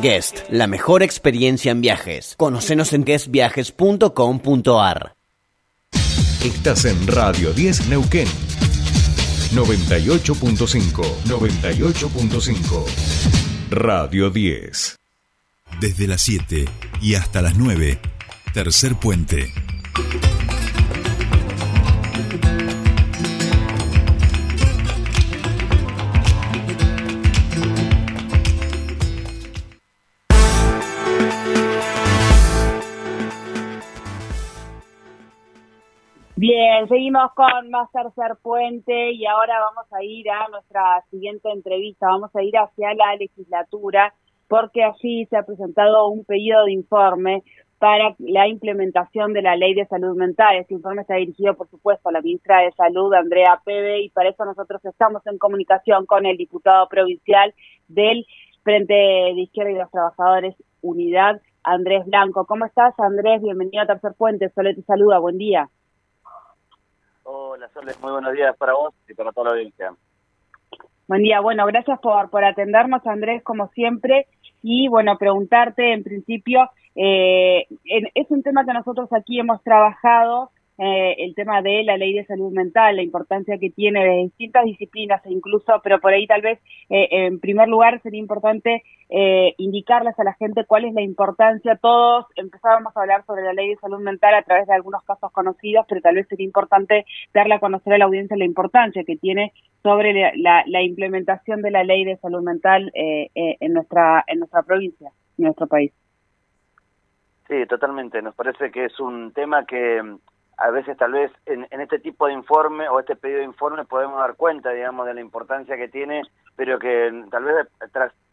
Guest, la mejor experiencia en viajes. Conocenos en guestviajes.com.ar. Estás en Radio 10 Neuquén. 98.5. 98.5. Radio 10. Desde las 7 y hasta las 9. Tercer puente. Bien, seguimos con más tercer puente y ahora vamos a ir a nuestra siguiente entrevista, vamos a ir hacia la legislatura porque allí se ha presentado un pedido de informe para la implementación de la ley de salud mental. Este informe está dirigido, por supuesto, a la ministra de Salud, Andrea Pebe, y para eso nosotros estamos en comunicación con el diputado provincial del Frente de Izquierda y los Trabajadores Unidad, Andrés Blanco. ¿Cómo estás, Andrés? Bienvenido a Tercer Puente. Sole te saluda. Buen día. Hola, Soles, muy buenos días para vos y para toda la audiencia. Buen día, bueno, gracias por, por atendernos, Andrés, como siempre, y bueno, preguntarte en principio, eh, es un tema que nosotros aquí hemos trabajado eh, el tema de la ley de salud mental, la importancia que tiene de distintas disciplinas e incluso, pero por ahí tal vez, eh, en primer lugar, sería importante eh, indicarles a la gente cuál es la importancia. Todos empezábamos a hablar sobre la ley de salud mental a través de algunos casos conocidos, pero tal vez sería importante darle a conocer a la audiencia la importancia que tiene sobre la, la implementación de la ley de salud mental en nuestra en nuestra provincia, en nuestro país. Sí, totalmente. Nos parece que es un tema que a veces tal vez en, este tipo de informe o este pedido de informe podemos dar cuenta, digamos, de la importancia que tiene, pero que tal vez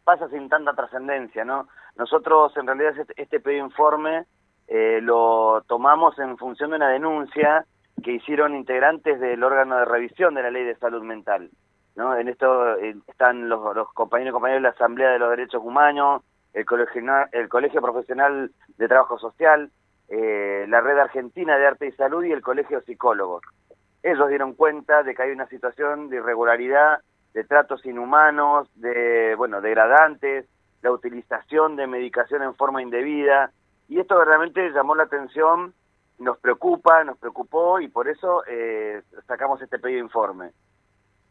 pasa sin tanta trascendencia, ¿no? Nosotros en realidad este, este pedido de informe eh, lo tomamos en función de una denuncia que hicieron integrantes del órgano de revisión de la ley de salud mental, ¿no? En esto eh, están los, los compañeros y compañeras de la Asamblea de los Derechos Humanos, el Colegio, el Colegio Profesional de Trabajo Social, eh, la Red Argentina de Arte y Salud y el Colegio de Psicólogos. Ellos dieron cuenta de que hay una situación de irregularidad, de tratos inhumanos, de, bueno, degradantes, la utilización de medicación en forma indebida, y esto realmente llamó la atención, nos preocupa, nos preocupó, y por eso eh, sacamos este pedido de informe.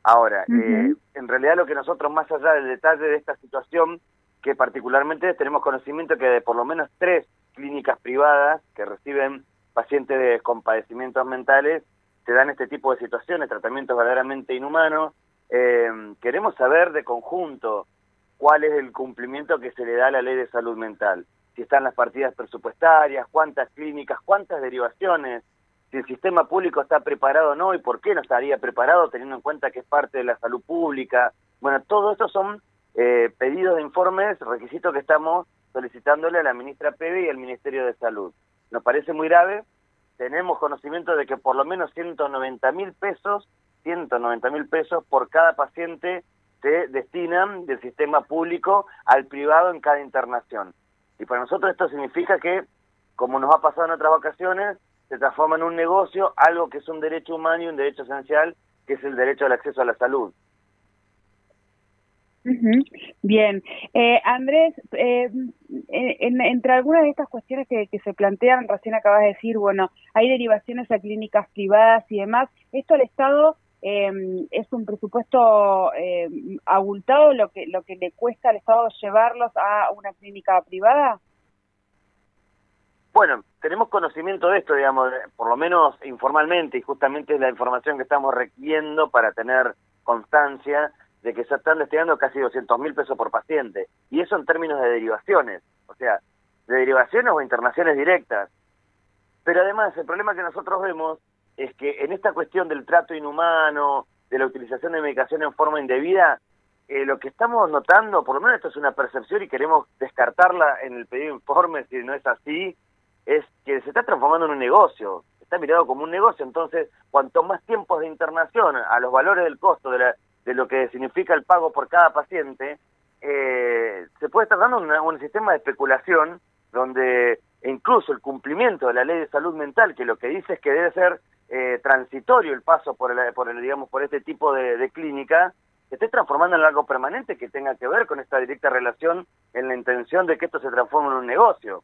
Ahora, eh, en realidad lo que nosotros, más allá del detalle de esta situación, que particularmente tenemos conocimiento que de por lo menos tres clínicas privadas que reciben pacientes con padecimientos mentales te dan este tipo de situaciones, tratamientos verdaderamente inhumanos. Eh, queremos saber de conjunto cuál es el cumplimiento que se le da a la ley de salud mental, si están las partidas presupuestarias, cuántas clínicas, cuántas derivaciones, si el sistema público está preparado o no y por qué no estaría preparado teniendo en cuenta que es parte de la salud pública. Bueno, todo esto son eh, pedidos de informes, requisitos que estamos solicitándole a la ministra Pebe y al Ministerio de Salud. Nos parece muy grave, tenemos conocimiento de que por lo menos 190 mil pesos, 190 mil pesos por cada paciente se destinan del sistema público al privado en cada internación. Y para nosotros esto significa que, como nos ha pasado en otras vacaciones, se transforma en un negocio, algo que es un derecho humano y un derecho esencial, que es el derecho al acceso a la salud. Bien, eh, Andrés, eh, entre algunas de estas cuestiones que, se plantean, recién acabas de decir, bueno, hay derivaciones a clínicas privadas y demás. ¿Esto al Estado eh, es un presupuesto eh, abultado lo que, lo que le cuesta al Estado llevarlos a una clínica privada? Bueno, tenemos conocimiento de esto, digamos, por lo menos informalmente, y justamente es la información que estamos requiriendo para tener constancia de que se están destinando casi 200 mil pesos por paciente. Y eso en términos de derivaciones, o sea, de derivaciones o internaciones directas. Pero además, el problema que nosotros vemos es que en esta cuestión del trato inhumano, de la utilización de medicación en forma indebida, eh, lo que estamos notando, por lo menos esto es una percepción y queremos descartarla en el pedido de informe si no es así, es que se está transformando en un negocio, está mirado como un negocio, entonces cuanto más tiempos de internación a los valores del costo de la, de lo que significa el pago por cada paciente, eh, se puede estar dando un sistema de especulación donde incluso el cumplimiento de la ley de salud mental, que lo que dice es que debe ser eh, transitorio el paso por el, por el, digamos, por este tipo de, clínica, se esté transformando en algo permanente que tenga que ver con esta directa relación en la intención de que esto se transforme en un negocio.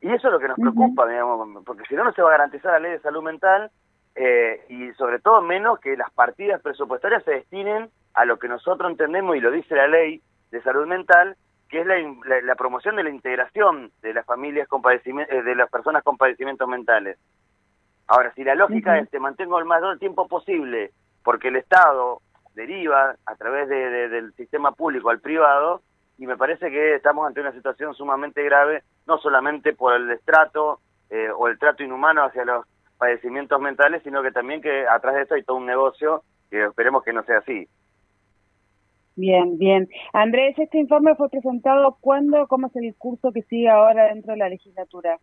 Y eso es lo que nos preocupa, digamos, porque si no, no se va a garantizar la ley de salud mental eh, y sobre todo menos que las partidas presupuestarias se destinen a lo que nosotros entendemos y lo dice la ley de salud mental, que es la, promoción de la integración de las familias con eh, de las personas con padecimientos mentales. Ahora, si la lógica es que mantengo el mayor tiempo posible porque el Estado deriva a través del sistema público al privado, y me parece que estamos ante una situación sumamente grave, no solamente por el destrato eh, o el trato inhumano hacia los padecimientos mentales, sino que también que atrás de esto hay todo un negocio que esperemos que no sea así. Bien, bien. Andrés, este informe fue presentado cuándo, cómo es el discurso que sigue ahora dentro de la legislatura.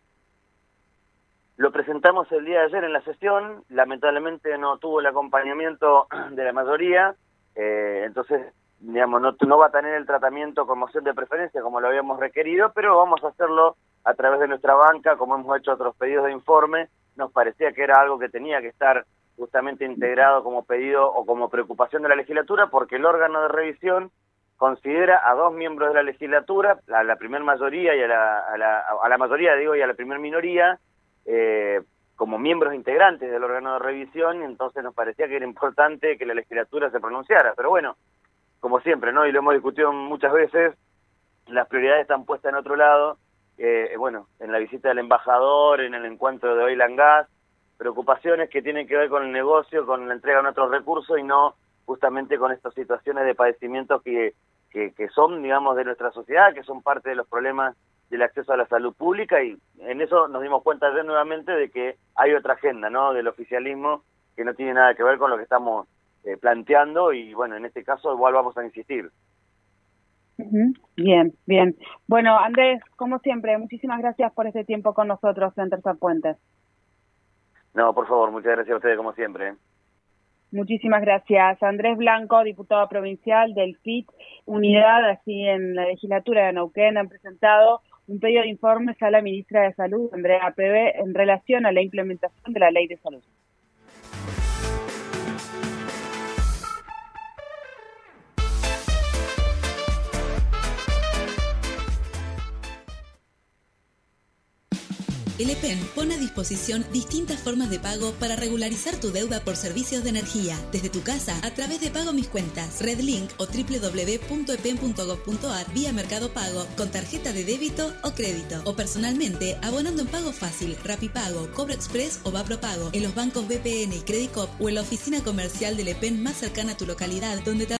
Lo presentamos el día de ayer en la sesión, lamentablemente no tuvo el acompañamiento de la mayoría, eh, entonces digamos, no, no va a tener el tratamiento con moción de preferencia como lo habíamos requerido, pero vamos a hacerlo a través de nuestra banca, como hemos hecho otros pedidos de informe, nos parecía que era algo que tenía que estar justamente integrado como pedido o como preocupación de la legislatura, porque el órgano de revisión considera a dos miembros de la legislatura, a la primer mayoría y a la, a la, a la mayoría, digo, y a la primer minoría, eh, como miembros integrantes del órgano de revisión, y entonces nos parecía que era importante que la legislatura se pronunciara. Pero bueno, como siempre, ¿no? Y lo hemos discutido muchas veces, las prioridades están puestas en otro lado, eh, bueno, en la visita del embajador, en el encuentro de Oil and Gas, preocupaciones que tienen que ver con el negocio, con la entrega de otros recursos y no justamente con estas situaciones de padecimientos que, que, que son, digamos, de nuestra sociedad, que son parte de los problemas del acceso a la salud pública y en eso nos dimos cuenta ayer nuevamente de que hay otra agenda, ¿no? Del oficialismo que no tiene nada que ver con lo que estamos eh, planteando y bueno, en este caso igual vamos a insistir. Bien, bien. Bueno, Andrés, como siempre, muchísimas gracias por este tiempo con nosotros en Tercer Puente. No, por favor, muchas gracias a ustedes como siempre. Muchísimas gracias. Andrés Blanco, diputado provincial del FIT, unidad aquí en la legislatura de Neuquén, han presentado un pedido de informes a la ministra de Salud, Andrea Pebe, en relación a la implementación de la ley de salud. El EPEN pone a disposición distintas formas de pago para regularizar tu deuda por servicios de energía, desde tu casa a través de Pago Mis Cuentas, RedLink o www.epen.gov.ar vía Mercado Pago con tarjeta de débito o crédito. O personalmente abonando en Pago Fácil, Rapipago, Cobro Express o Vapro Pago en los bancos BPN y Credicop o en la oficina comercial del EPEN más cercana a tu localidad donde te